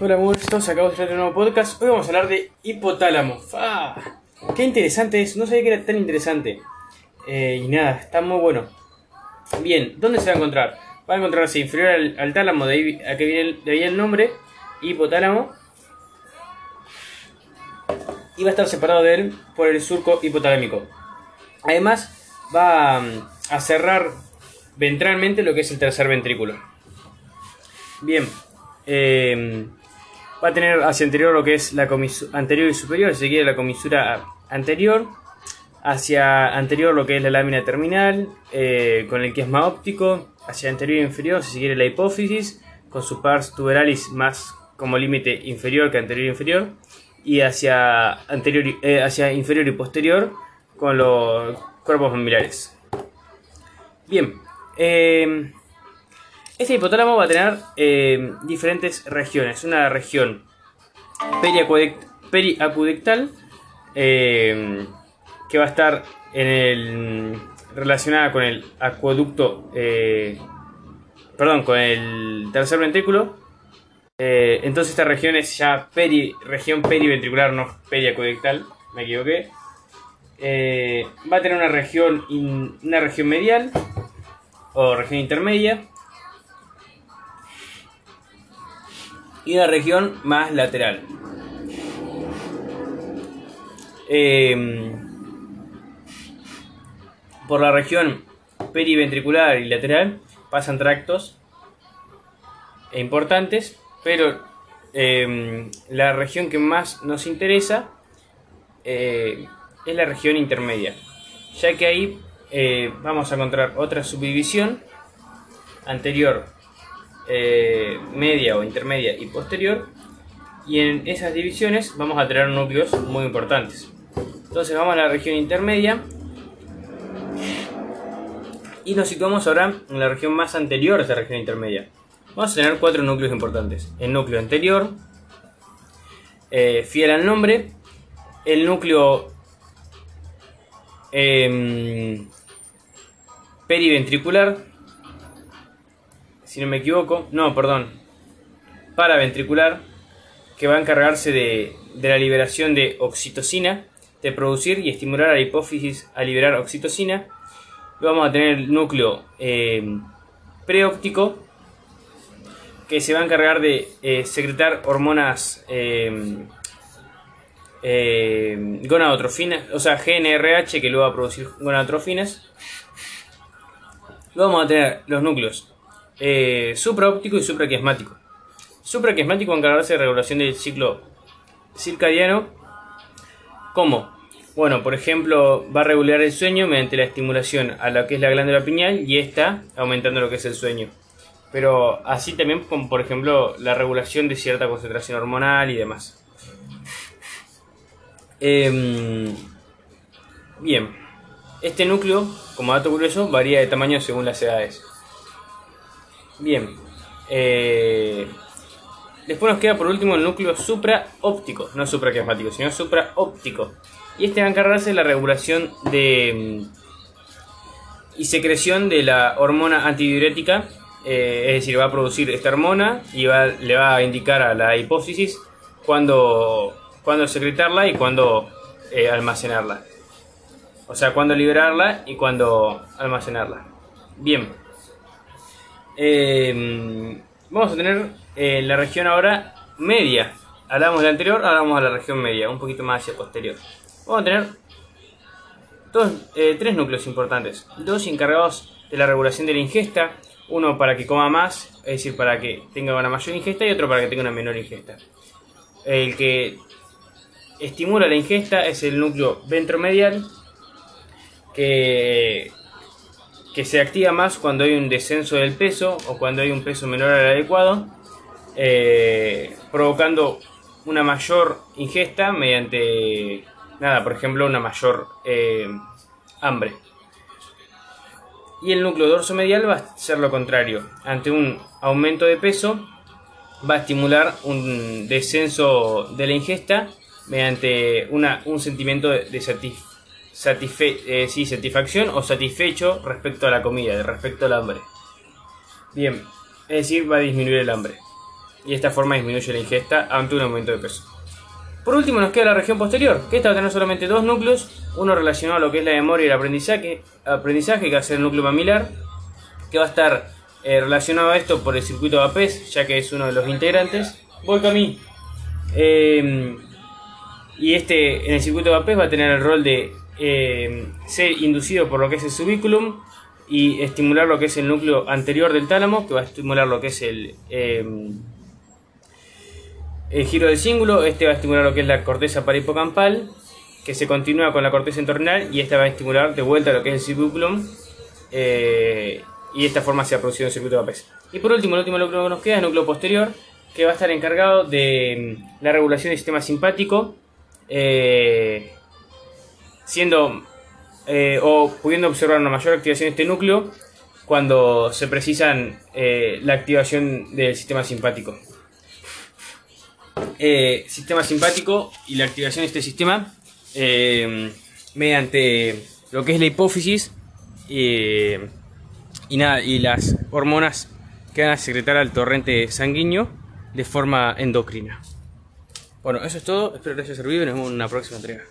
Hola, estamos acá de traer un nuevo podcast. Hoy vamos a hablar de hipotálamo. ¡Ah! ¡Qué interesante es! No sabía que era tan interesante. Eh, y nada, está muy bueno. Bien, ¿dónde se va a encontrar? Va a encontrarse inferior al, al tálamo, de ahí a que viene el, de ahí el nombre, hipotálamo. Y va a estar separado de él por el surco hipotalámico. Además, va mm, a cerrar ventralmente lo que es el tercer ventrículo. Bien, eh, va a tener hacia anterior lo que es la comisura anterior y superior, si quiere la comisura anterior, hacia anterior lo que es la lámina terminal, eh, con el quiasma óptico, hacia anterior e inferior, si quiere la hipófisis, con su pars tuberalis más como límite inferior que anterior e inferior, y hacia, anterior, eh, hacia inferior y posterior con los cuerpos mamilares. Bien, eh, este hipotálamo va a tener eh, diferentes regiones. Una región periacudental eh, que va a estar relacionada con el acueducto, eh, perdón, con el tercer ventrículo. Entonces esta región es ya región periventricular, no periacudental, me equivoqué. Va a tener una región, una región medial o región intermedia y una región más lateral. Eh, por la región periventricular y lateral pasan tractos importantes, pero eh, la región que más nos interesa eh, es la región intermedia, ya que ahí eh, vamos a encontrar otra subdivisión anterior, eh, media o intermedia y posterior, y en esas divisiones vamos a tener núcleos muy importantes. Entonces vamos a la región intermedia y nos situamos ahora en la región más anterior a esta región intermedia. Vamos a tener cuatro núcleos importantes. El núcleo anterior, eh, fiel al nombre, el núcleo em, periventricular, si no me equivoco, no, perdón, paraventricular, que va a encargarse de, de la liberación de oxitocina, de producir y estimular a la hipófisis a liberar oxitocina. Vamos a tener el núcleo eh, preóptico, que se va a encargar de eh, secretar hormonas eh, eh, gonadotrofinas, o sea, GNRH que luego va a producir gonadotrofinas. Luego vamos a tener los núcleos eh, supraóptico y supraquiasmático. Supraquiasmático va a encargarse de regulación del ciclo circadiano. ¿Cómo? Bueno, por ejemplo, va a regular el sueño mediante la estimulación a lo que es la glándula pineal y esta aumentando lo que es el sueño. Pero así también como por ejemplo la regulación de cierta concentración hormonal y demás. Em, bien, este núcleo, como dato curioso, varía de tamaño según las edades. Bien, eh, después nos queda por último el núcleo supraóptico, no supraquiasmático, sino supraóptico. Y este va a encargarse de la regulación de mm, y secreción de la hormona antidiurética, eh, es decir, va a producir esta hormona y va- le va a indicar a la hipófisis cuándo, cuándo secretarla y cuándo eh, almacenarla. O sea, cuándo liberarla y cuándo almacenarla. Bien. Eh, vamos a tener eh, la región ahora media. Hablamos de la anterior, ahora vamos a la región media, un poquito más hacia posterior. Vamos a tener dos, eh, tres núcleos importantes. Dos encargados de la regulación de la ingesta. Uno para que coma más, es decir, para que tenga una mayor ingesta, y otro para que tenga una menor ingesta. El que estimula la ingesta es el núcleo ventromedial, que, que se activa más cuando hay un descenso del peso o cuando hay un peso menor al adecuado, eh, provocando una mayor ingesta mediante, nada, por ejemplo, una mayor eh, hambre. Y el núcleo dorsomedial va a ser lo contrario. Ante un aumento de peso, va a estimular un descenso de la ingesta mediante una, un sentimiento de, de satis- satisfe- eh, sí, satisfacción o satisfecho respecto a la comida, respecto al hambre. Bien, es decir, va a disminuir el hambre. y de esta forma disminuye la ingesta ante un aumento de peso. Por último nos queda la región posterior, que esta va a tener solamente dos núcleos, uno relacionado a lo que es la memoria y el aprendizaje, aprendizaje que va a ser el núcleo mamilar, que va a estar eh, relacionado a esto por el circuito de APES, ya que es uno de los integrantes. Voy camino. Eh, y este en el circuito de APES va a tener el rol de eh, ser inducido por lo que es el subiculum y estimular lo que es el núcleo anterior del tálamo, que va a estimular lo que es el, el giro del cíngulo. Este va a estimular lo que es la corteza paripocampal, que se continúa con la corteza entornal y esta va a estimular de vuelta lo que es el subiculum y de esta forma se ha producido un circuito de APES. Y por último, el último núcleo que nos queda es el núcleo posterior, que va a estar encargado de la regulación del sistema simpático, eh, siendo eh, o pudiendo observar una mayor activación de este núcleo cuando se precisan eh, la activación del sistema simpático. sistema simpático y la activación de este sistema mediante lo que es la hipófisis y, nada, y las hormonas que van a secretar al torrente sanguíneo de forma endocrina. Bueno, eso es todo. Espero que les haya servido y nos vemos en una próxima entrega.